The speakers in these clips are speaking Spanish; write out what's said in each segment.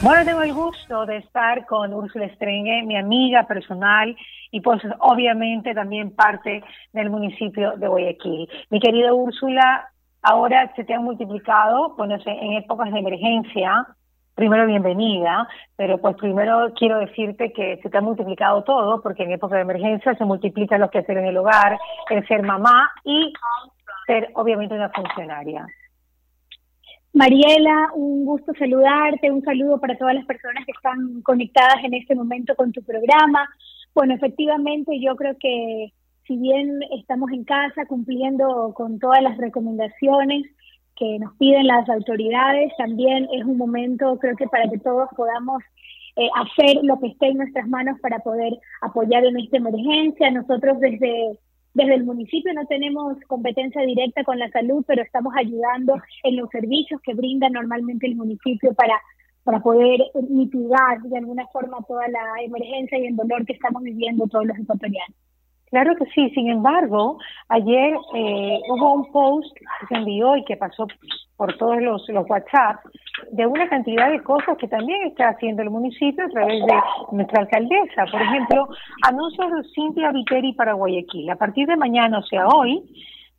Bueno, tengo el gusto de estar con Úrsula Estrengue, mi amiga personal y pues obviamente también parte del municipio de Guayaquil. Mi querida Úrsula, ahora se te han multiplicado, bueno, en épocas de emergencia, primero bienvenida, pero pues primero quiero decirte que se te ha multiplicado todo, porque en época de emergencia se multiplica lo que hacer en el hogar, el ser mamá y ser obviamente una funcionaria. Mariela, un gusto saludarte, un saludo para todas las personas que están conectadas en este momento con tu programa. Bueno, efectivamente yo creo que si bien estamos en casa cumpliendo con todas las recomendaciones, que nos piden las autoridades. También es un momento, creo que para que todos podamos eh, hacer lo que esté en nuestras manos para poder apoyar en esta emergencia. Nosotros desde, desde el municipio no tenemos competencia directa con la salud, pero estamos ayudando en los servicios que brinda normalmente el municipio para para poder mitigar de alguna forma toda la emergencia y el dolor que estamos viviendo todos los ecuatorianos. Claro que sí, sin embargo, ayer eh, hubo un post que se envió y que pasó por todos los, los WhatsApp de una cantidad de cosas que también está haciendo el municipio a través de nuestra alcaldesa. Por ejemplo, anuncios de Cintia Viteri para Guayaquil. A partir de mañana, o sea, hoy,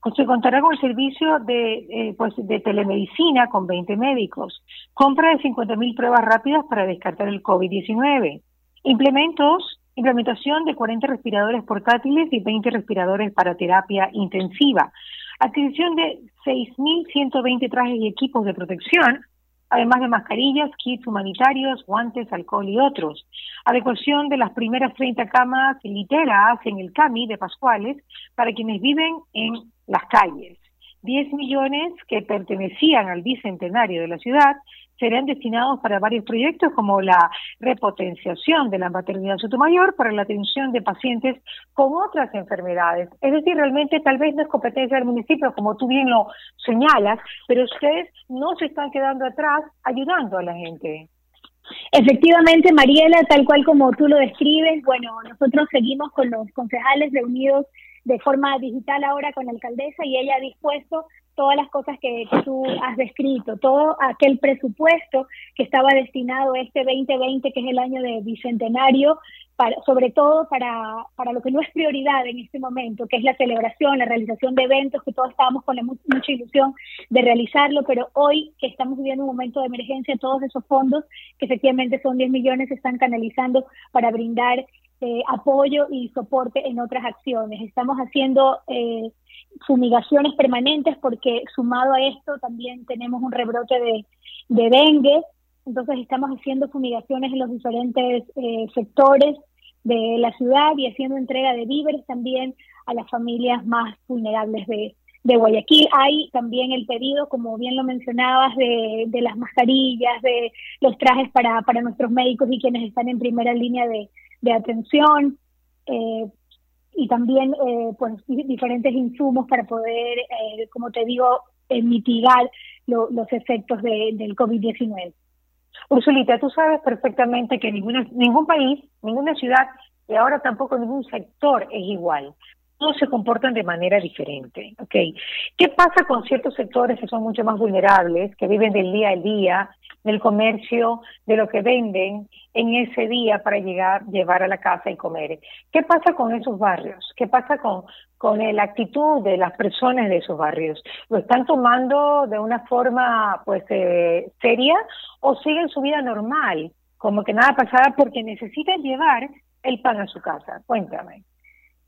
pues se contará con el servicio de, eh, pues de telemedicina con 20 médicos, compra de 50.000 pruebas rápidas para descartar el COVID-19, implementos implementación de 40 respiradores portátiles y 20 respiradores para terapia intensiva, adquisición de 6.120 trajes y equipos de protección, además de mascarillas, kits humanitarios, guantes, alcohol y otros. Adecuación de las primeras 30 camas literas en el CAMI de Pascuales para quienes viven en las calles. 10 millones que pertenecían al bicentenario de la ciudad serán destinados para varios proyectos como la repotenciación de la maternidad Sotomayor para la atención de pacientes con otras enfermedades. Es decir, realmente tal vez no es competencia del municipio, como tú bien lo señalas, pero ustedes no se están quedando atrás ayudando a la gente. Efectivamente, Mariela, tal cual como tú lo describes, bueno, nosotros seguimos con los concejales reunidos de forma digital ahora con la alcaldesa y ella ha dispuesto todas las cosas que, tú has descrito, todo aquel presupuesto que estaba destinado este 2020, que es el año de bicentenario, para, sobre todo para, para lo que no es prioridad en este momento, que es la celebración, la realización de eventos, que todos estábamos con mucha ilusión de realizarlo, pero hoy que estamos viviendo un momento de emergencia, todos esos fondos, que efectivamente son 10 millones, se están canalizando para brindar eh, apoyo y soporte en otras acciones. Estamos haciendo eh, fumigaciones permanentes porque sumado a esto también tenemos un rebrote de, dengue, entonces estamos haciendo fumigaciones en los diferentes eh, sectores de la ciudad y haciendo entrega de víveres también a las familias más vulnerables de, de Guayaquil. Hay también el pedido, como bien lo mencionabas, de, de las mascarillas, de los trajes para, para nuestros médicos y quienes están en primera línea de, de atención eh, y también eh, pues diferentes insumos para poder, eh, como te digo, mitigar los efectos de, del COVID-19. Ursulita, tú sabes perfectamente que ninguna, ningún país, ninguna ciudad y ahora tampoco ningún sector es igual todos se comportan de manera diferente, ¿ok? ¿Qué pasa con ciertos sectores que son mucho más vulnerables, que viven del día al día, del comercio, de lo que venden en ese día para llegar, llevar a la casa y comer? ¿Qué pasa con esos barrios? ¿Qué pasa con, con la actitud de las personas de esos barrios? ¿Lo están tomando de una forma, pues, eh, seria o siguen su vida normal, como que nada pasaba porque necesitan llevar el pan a su casa? Cuéntame.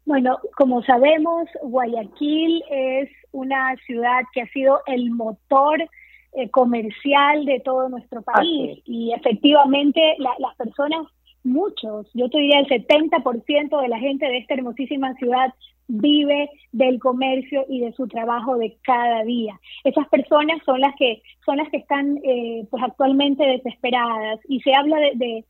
Bueno, como sabemos, Guayaquil es una ciudad que ha sido el motor eh, comercial de todo nuestro país. Y efectivamente las personas, muchos, yo te diría el 70% de la gente de esta hermosísima ciudad vive del comercio y de su trabajo de cada día. Esas personas son las que son las que están eh, pues actualmente desesperadas. Y se habla de de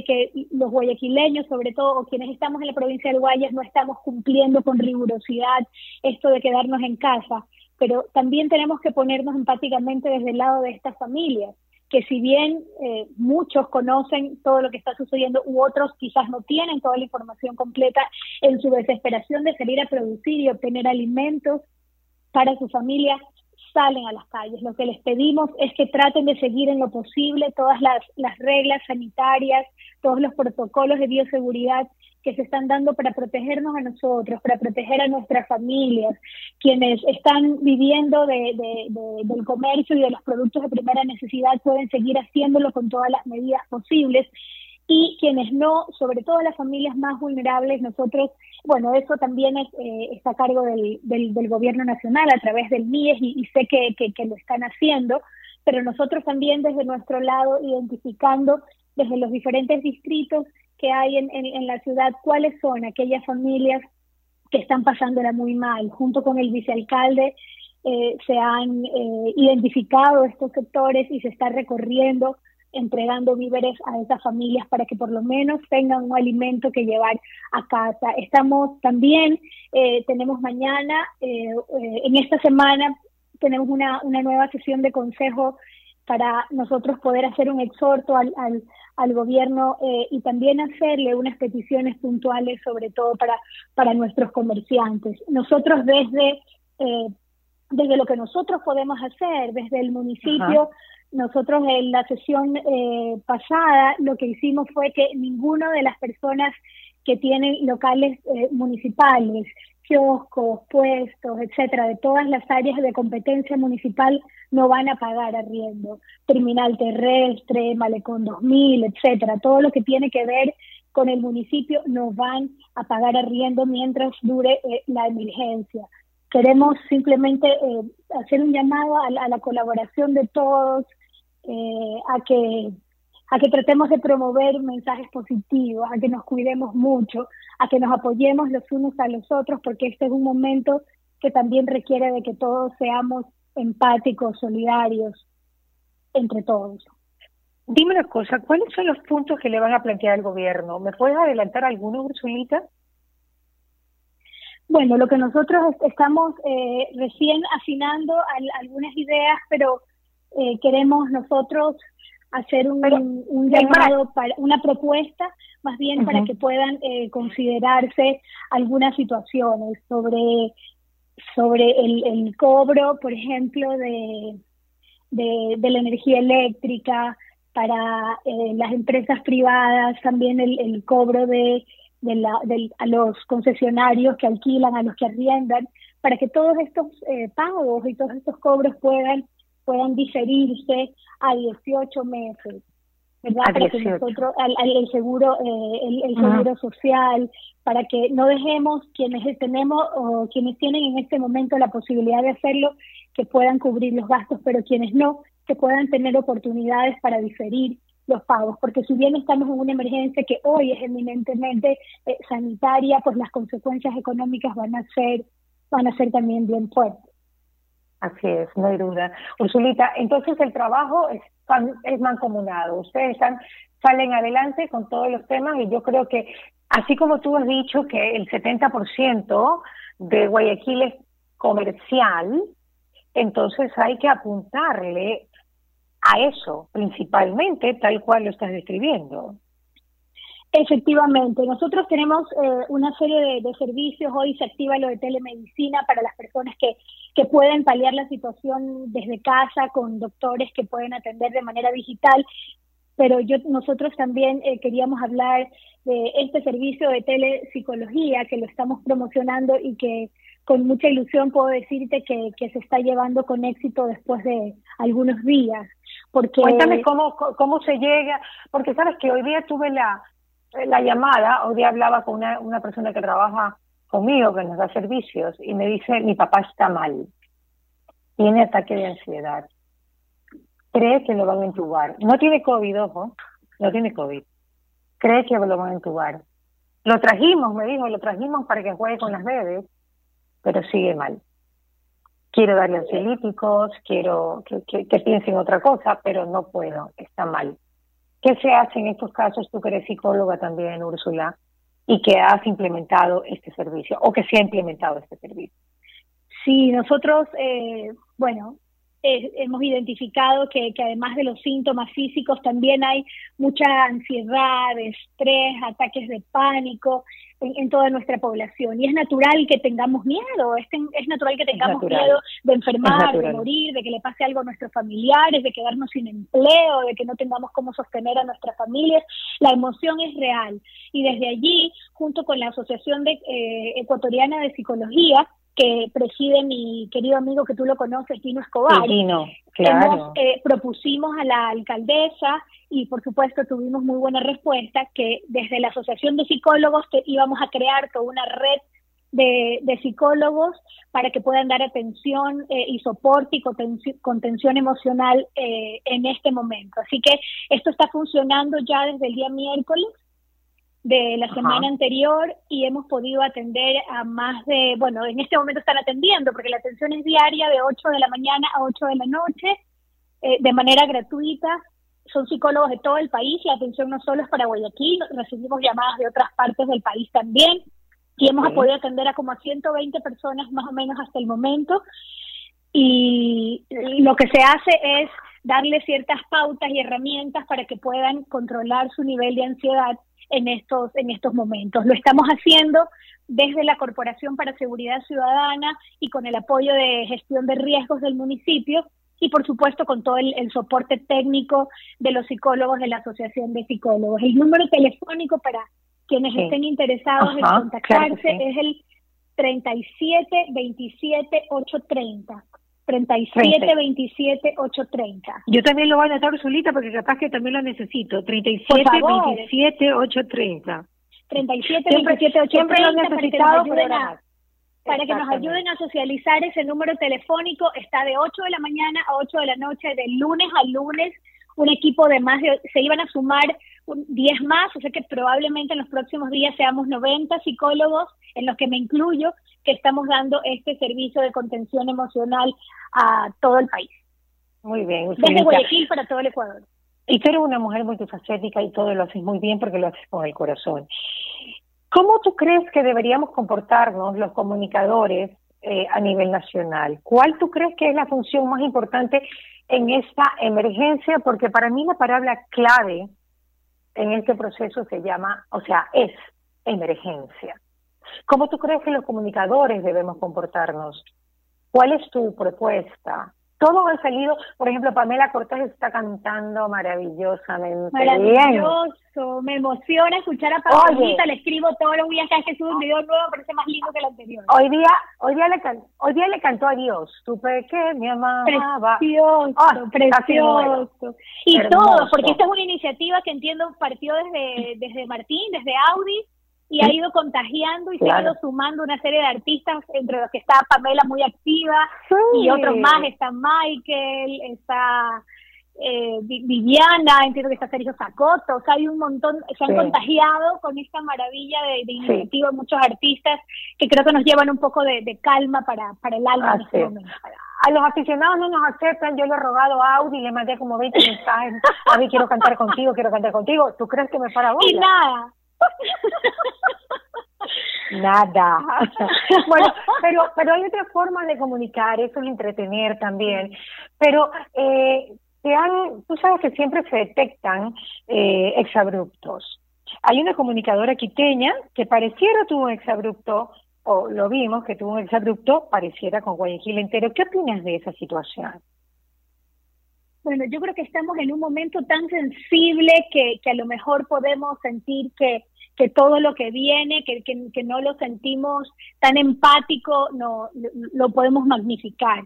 que los guayaquileños, sobre todo, o quienes estamos en la provincia del Guayas, no estamos cumpliendo con rigurosidad esto de quedarnos en casa, pero también tenemos que ponernos empáticamente desde el lado de estas familias, que si bien eh, muchos conocen todo lo que está sucediendo u otros quizás no tienen toda la información completa, en su desesperación de salir a producir y obtener alimentos para su familia, salen a las calles. Lo que les pedimos es que traten de seguir en lo posible todas las, las reglas sanitarias, todos los protocolos de bioseguridad que se están dando para protegernos a nosotros, para proteger a nuestras familias, quienes están viviendo de, del comercio y de los productos de primera necesidad pueden seguir haciéndolo con todas las medidas posibles y quienes no, sobre todo las familias más vulnerables, nosotros, bueno, eso también es, eh, está a cargo del, del, gobierno nacional a través del MIES y, sé que, lo están haciendo, pero nosotros también desde nuestro lado identificando desde los diferentes distritos que hay en, en, la ciudad cuáles son aquellas familias que están pasándola muy mal. Junto con el vicealcalde eh, se han eh, identificado estos sectores y se está recorriendo entregando víveres a esas familias para que por lo menos tengan un alimento que llevar a casa. Estamos también, eh, tenemos mañana, eh, eh, en esta semana tenemos una, una nueva sesión de consejo para nosotros poder hacer un exhorto al, al, gobierno y también hacerle unas peticiones puntuales, sobre todo para, para nuestros comerciantes. Nosotros desde, desde lo que nosotros podemos hacer, desde el municipio, nosotros en la sesión eh, pasada lo que hicimos fue que ninguno de las personas que tienen locales eh, municipales, kioscos, puestos, etcétera, de todas las áreas de competencia municipal no van a pagar arriendo. Terminal terrestre, Malecón 2000, etcétera, todo lo que tiene que ver con el municipio no van a pagar arriendo mientras dure eh, la emergencia. Queremos simplemente hacer un llamado a la colaboración de todos, eh, a que a que tratemos de promover mensajes positivos, a que nos cuidemos mucho, a que nos apoyemos los unos a los otros, porque este es un momento que también requiere de que todos seamos empáticos, solidarios entre todos. Dime una cosa, ¿cuáles son los puntos que le van a plantear al gobierno? ¿Me puedes adelantar alguno, Ursulita? Bueno, lo que nosotros estamos eh, recién afinando algunas ideas, pero eh, queremos nosotros hacer un, un llamado para una propuesta más bien para que puedan eh, considerarse algunas situaciones sobre sobre el, el cobro por ejemplo de, de, de la energía eléctrica para eh, las empresas privadas también el, el cobro de, de la, a los concesionarios que alquilan a los que arriendan para que todos estos eh, pagos y todos estos cobros puedan puedan diferirse a 18 meses. ¿verdad? Para que nosotros, al, el seguro, eh, el, seguro social, para que no dejemos quienes tenemos o quienes tienen en este momento la posibilidad de hacerlo, que puedan cubrir los gastos, pero quienes no, que puedan tener oportunidades para diferir los pagos, porque si bien estamos en una emergencia que hoy es eminentemente eh, sanitaria, pues las consecuencias económicas van a ser van a ser también bien fuertes. Así es, no hay duda. Ursulita, entonces el trabajo es, mancomunado. Ustedes están, salen adelante con todos los temas y yo creo que, así como tú has dicho que el 70% de Guayaquil es comercial, entonces hay que apuntarle a eso principalmente, tal cual lo estás describiendo. Efectivamente, nosotros tenemos eh, una serie de, servicios, hoy se activa lo de telemedicina para las personas que, que pueden paliar la situación desde casa con doctores que pueden atender de manera digital, pero yo nosotros también eh, queríamos hablar de este servicio de telepsicología que lo estamos promocionando y que con mucha ilusión puedo decirte que, que se está llevando con éxito después de algunos días. Cuéntame cómo, cómo se llega, porque sabes que hoy día tuve la la llamada, hoy día hablaba con una, una persona que trabaja conmigo, que nos da servicios, y me dice, mi papá está mal, tiene ataque de ansiedad, cree que lo van a entubar. No tiene COVID, ojo, no tiene COVID. Cree que lo van a entubar. Lo trajimos, me dijo, lo trajimos para que juegue con las bebés, pero sigue mal. Quiero darle ansiolíticos, quiero que, que, otra cosa, pero no puedo, está mal. ¿Qué se hace en estos casos, tú que eres psicóloga también, Úrsula, y que has implementado este servicio o que se ha implementado este servicio? Sí, nosotros, eh, bueno, eh, hemos identificado que, que, además de los síntomas físicos también hay mucha ansiedad, estrés, ataques de pánico. En, toda nuestra población. Y es natural que tengamos miedo, es, es natural que tengamos miedo de enfermar, de morir, de que le pase algo a nuestros familiares, de quedarnos sin empleo, de que no tengamos cómo sostener a nuestras familias. La emoción es real. Y desde allí, junto con la Asociación de, eh, Ecuatoriana de Psicología, que preside mi querido amigo que tú lo conoces, Tino Escobar. claro. Eh, propusimos a la alcaldesa y por supuesto tuvimos muy buena respuesta que desde la Asociación de Psicólogos que íbamos a crear toda una red de, psicólogos para que puedan dar atención eh, y soporte y contención, emocional eh, en este momento. Así que esto está funcionando ya desde el día miércoles de la semana anterior y hemos podido atender a más de, bueno, en este momento están atendiendo porque la atención es diaria de 8 de la mañana a 8 de la noche eh, de manera gratuita. Son psicólogos de todo el país, la atención no solo es para Guayaquil, recibimos llamadas de otras partes del país también. Y hemos podido atender a como a 120 personas más o menos hasta el momento. Y lo que se hace es darle ciertas pautas y herramientas para que puedan controlar su nivel de ansiedad en estos, en estos momentos. Lo estamos haciendo desde la Corporación para Seguridad Ciudadana y con el apoyo de gestión de riesgos del municipio y por supuesto con todo el, soporte técnico de los psicólogos de la Asociación de Psicólogos. El número telefónico para quienes estén interesados en contactarse es el 37 27 830. 37 27 830. Yo también lo voy a anotar solita porque capaz que también lo necesito. 37 27 830. 37 27 830 siempre lo necesitado para que nos ayuden a socializar ese número telefónico. Está de 8 de la mañana a 8 de la noche, de lunes a lunes. Un equipo de más de, se iban a sumar 10 más, o sea que probablemente en los próximos días seamos 90 psicólogos, en los que me incluyo, que estamos dando este servicio de contención emocional a todo el país. Muy bien. Desde Guayaquil para todo el Ecuador. Y tú eres una mujer multifacética y todo lo haces muy bien porque lo haces con el corazón. ¿Cómo tú crees que deberíamos comportarnos los comunicadores eh, a nivel nacional? ¿Cuál tú crees que es la función más importante en esta emergencia? Porque para mí la palabra clave en este proceso se llama, o sea, es emergencia. ¿Cómo tú crees que los comunicadores debemos comportarnos? ¿Cuál es tu propuesta? Todo ha salido, por ejemplo, Pamela Cortés está cantando maravillosamente. Maravilloso, me emociona escuchar a Pamelita, le escribo todos los días cada que sube un video nuevo, parece más lindo que el anterior. Hoy día, hoy día le, hoy día le cantó a Dios, tu pequeña mamá. Precioso, precioso. Y todo, porque esta es una iniciativa que entiendo partió desde, desde Martín, desde Audi, y ha ido contagiando y se ha ido sumando una serie de artistas, entre los que está Pamela muy activa y otros más, está Michael, está eh, Viviana, entiendo que está Sergio Zacoto, o sea, hay un montón, se han contagiado con esta maravilla de, iniciativa muchos artistas que creo que nos llevan un poco de, calma para, para el alma en este momento. A los aficionados no nos aceptan, yo le he rogado a Audi, le mandé como 20 mensajes, a mí quiero cantar contigo, quiero cantar contigo, ¿tú crees que me para vos? Y nada, Nada. bueno, pero pero hay otra forma de comunicar, eso es entretener también. Pero eh, han, tú sabes que siempre se detectan eh, exabruptos. Hay una comunicadora quiteña que pareciera tuvo un exabrupto, o lo vimos que tuvo un exabrupto, pareciera con Guayaquil entero. ¿Qué opinas de esa situación? Bueno, yo creo que estamos en un momento tan sensible que, que a lo mejor podemos sentir que que todo lo que viene, que, que, no lo sentimos tan empático, no lo podemos magnificar.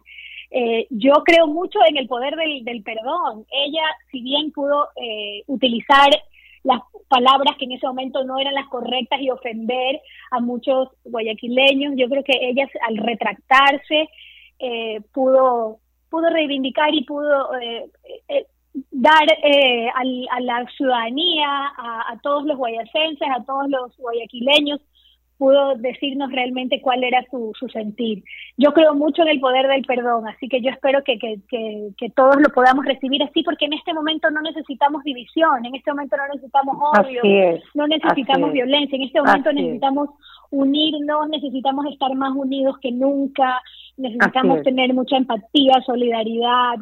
Eh, yo creo mucho en el poder del, del perdón. Ella, si bien pudo eh, utilizar las palabras que en ese momento no eran las correctas y ofender a muchos guayaquileños, yo creo que ella al retractarse eh, pudo pudo reivindicar y pudo dar eh, a la ciudadanía, a, todos los guayacenses, a todos los guayaquileños, pudo decirnos realmente cuál era su, su sentir. Yo creo mucho en el poder del perdón, así que yo espero que, que, que, todos lo podamos recibir así, porque en este momento no necesitamos división, en este momento no necesitamos odio, no necesitamos violencia, en este momento necesitamos unirnos, necesitamos estar más unidos que nunca, necesitamos tener mucha empatía, solidaridad,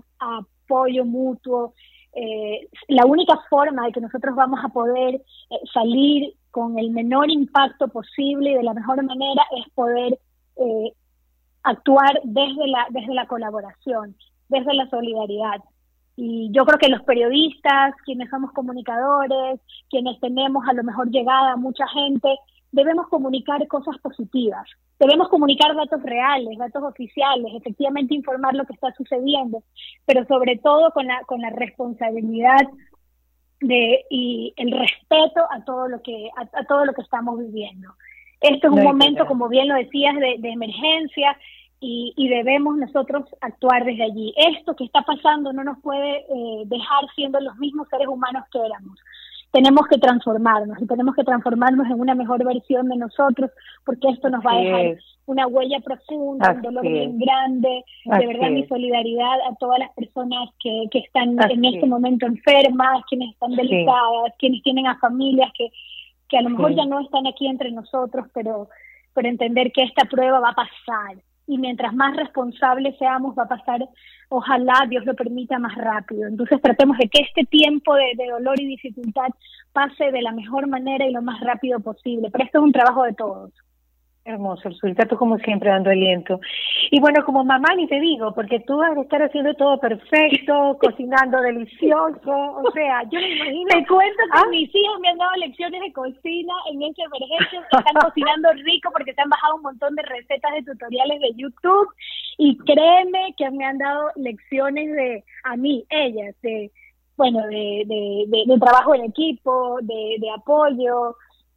apoyo mutuo. Eh, la única forma de que nosotros vamos a poder eh, salir con el menor impacto posible y de la mejor manera es poder eh, actuar desde la, desde la colaboración, desde la solidaridad. Y yo creo que los periodistas, quienes somos comunicadores, quienes tenemos a lo mejor llegada a mucha gente, debemos comunicar cosas positivas, debemos comunicar datos reales, datos oficiales, efectivamente informar lo que está sucediendo, pero sobre todo con la, con la responsabilidad de, y el respeto a todo lo que, a, todo lo que estamos viviendo. Esto es un momento, como bien lo decías, de, de emergencia y, y, debemos nosotros actuar desde allí. Esto que está pasando no nos puede eh, dejar siendo los mismos seres humanos que éramos tenemos que transformarnos y tenemos que transformarnos en una mejor versión de nosotros porque esto nos va a dejar una huella profunda, un dolor bien grande. de verdad, mi solidaridad a todas las personas que, que están en este momento enfermas, quienes están delicadas, quienes tienen a familias que, que a lo mejor ya no están aquí entre nosotros, pero, pero entender que esta prueba va a pasar y mientras más responsables seamos va a pasar, ojalá Dios lo permita más rápido. Entonces tratemos de que este tiempo de, de, dolor y dificultad pase de la mejor manera y lo más rápido posible, pero esto es un trabajo de todos. Hermoso, Zulita, tú como siempre dando aliento. Y bueno, como mamá ni te digo, porque tú vas a estar haciendo todo perfecto, cocinando delicioso, o sea, yo me imagino... Te cuento que ¿Ah? mis hijos me han dado lecciones de cocina en esta emergencia, están cocinando rico porque se han bajado un montón de recetas de tutoriales de YouTube y créeme que me han dado lecciones de, a mí, ellas, de, bueno, de, de, de, de trabajo en equipo, de, de apoyo,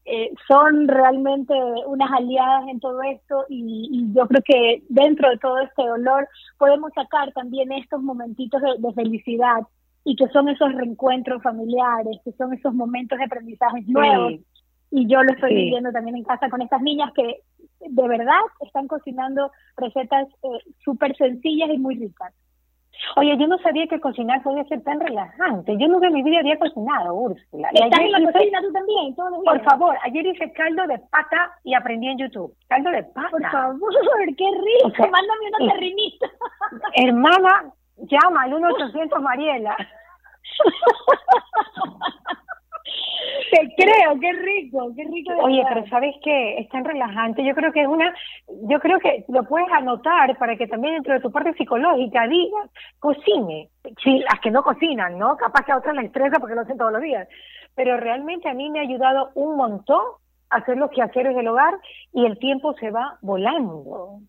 eh, son realmente unas aliadas en todo esto y, yo creo que dentro de todo este dolor podemos sacar también estos momentitos de, felicidad y que son esos reencuentros familiares, que son esos momentos de aprendizaje nuevos. Y yo lo estoy viviendo también en casa con estas niñas que de verdad están cocinando recetas eh, súper sencillas y muy ricas. Oye, yo no sabía que cocinar podía ser tan relajante. Yo nunca en mi vida había cocinado, Úrsula. ¿Estás en la cocina tú también? Por favor, ayer hice caldo de pata y aprendí en YouTube. Caldo de pata. Por favor, qué rico. Mándame una terrenita. Hermana, llama al 1-800 Mariela. Te creo, qué rico, qué rico. Oye, pero ¿sabes qué? Es tan relajante. Yo creo que es una, yo creo que lo puedes anotar para que también dentro de tu parte psicológica digas, cocine. Sí, las que no cocinan, ¿no? Capaz que a otras les estresa porque lo hacen todos los días. Pero realmente a mí me ha ayudado un montón a hacer los quehaceres del hogar y el tiempo se va volando.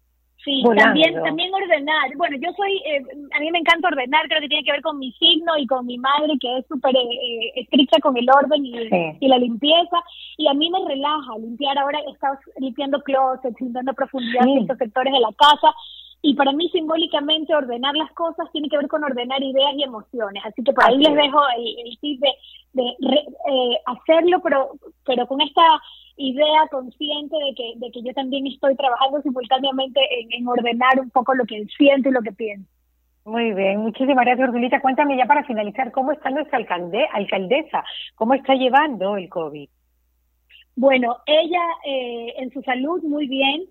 Sí, también también ordenar. Bueno, yo soy, eh, a mí me encanta ordenar, creo que tiene que ver con mi signo y con mi madre, que es súper eh, estricta con el orden y, y, la limpieza. Y a mí me relaja limpiar. Ahora he estado limpiando closets, limpiando profundidad en estos sectores de la casa. Y para mí simbólicamente ordenar las cosas tiene que ver con ordenar ideas y emociones. Así que por ahí les dejo el, tip de, de eh, hacerlo, pero, pero con esta idea consciente de que, de que yo también estoy trabajando simultáneamente en, ordenar un poco lo que siento y lo que pienso. Muy bien, muchísimas gracias, Ursulita. Cuéntame ya para finalizar, ¿cómo está nuestra alcalde, alcaldesa? ¿Cómo está llevando el COVID? Bueno, ella eh, en su salud muy bien.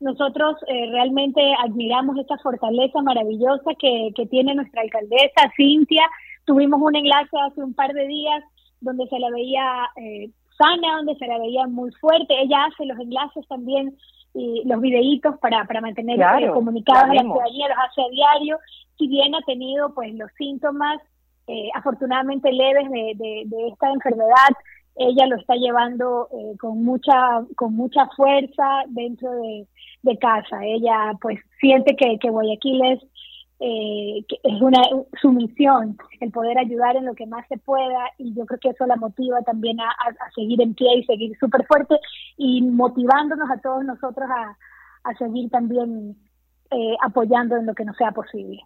Nosotros eh, realmente admiramos esta fortaleza maravillosa que, que tiene nuestra alcaldesa, Cintia. Tuvimos un enlace hace un par de días donde se la veía eh, sana, donde se la veía muy fuerte. Ella hace los enlaces también y los videitos para, para mantener eh, comunicados a la ciudadanía, los hace a diario. Si bien ha tenido pues los síntomas eh, afortunadamente leves de, de, esta enfermedad, ella lo está llevando eh, con mucha con mucha fuerza dentro de, de casa. Ella pues siente que, que Guayaquil es eh, es una su misión el poder ayudar en lo que más se pueda y yo creo que eso la motiva también a, a, seguir en pie y seguir súper fuerte y motivándonos a todos nosotros a, a seguir también eh, apoyando en lo que no sea posible.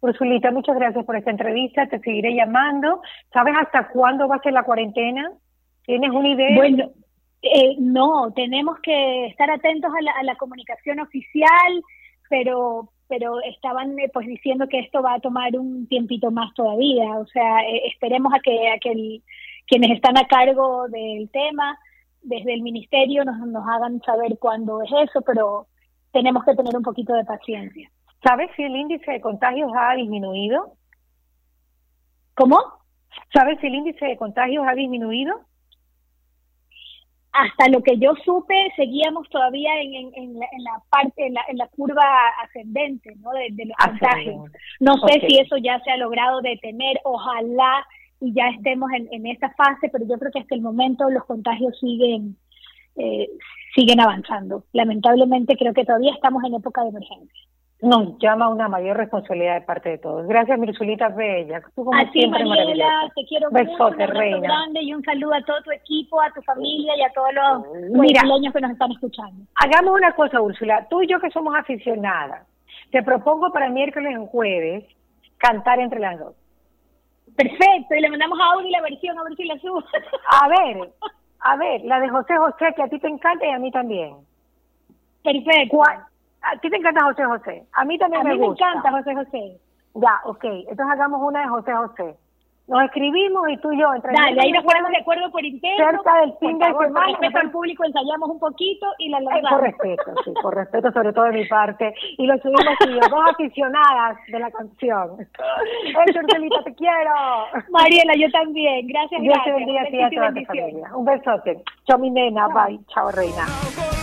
Ursulita, muchas gracias por esta entrevista, te seguiré llamando. ¿Sabes hasta cuándo va a ser la cuarentena? ¿Tienes una idea? Bueno, eh, no, tenemos que estar atentos a la, a la comunicación oficial, pero pero estaban eh, pues diciendo que esto va a tomar un tiempito más todavía. O sea, eh, esperemos a que, a que quienes están a cargo del tema desde el ministerio nos, nos hagan saber cuándo es eso, pero tenemos que tener un poquito de paciencia. ¿Sabes si el índice de contagios ha disminuido? ¿Cómo? ¿Sabes si el índice de contagios ha disminuido? Hasta lo que yo supe, seguíamos todavía en, en, la, en la, parte, en la, en la curva ascendente ¿no? de, los contagios. No sé si eso ya se ha logrado detener, ojalá y ya estemos en, en esa fase, pero yo creo que hasta el momento los contagios siguen, eh, siguen avanzando. Lamentablemente creo que todavía estamos en época de emergencia nos llama una mayor responsabilidad de parte de todos. Gracias, Mirsulita Bella. Tú como a siempre, Mariela, te quiero mucho, un abrazo grande y un saludo a todo tu equipo, a tu familia y a todos los brasileños que nos están escuchando. Hagamos una cosa, Úrsula. Tú y yo que somos aficionadas, te propongo para miércoles y jueves cantar entre las dos. Perfecto, y le mandamos a Audi la versión, a ver si la subo. A ver, a ver, la de José José, que a ti te encanta y a mí también. Perfecto. A ti te encanta José José. A mí también me, gusta. A mí me encanta José José. Ya, ok. Entonces hagamos una de José José. Nos escribimos y tú y yo entre Dale, ahí nos ponemos de acuerdo por interno. Cerca del fin de semana. Con respeto al público ensayamos un poquito y la lanzamos. por respeto, sí, por respeto sobre todo de mi parte. Y lo subimos y yo, dos aficionadas de la canción. Eso, Angelita, te quiero. Mariela, yo también. Gracias, Dios gracias. te bendiga a ti y a toda tu familia. Un besote. Chao, mi nena. Bye. Chao, reina.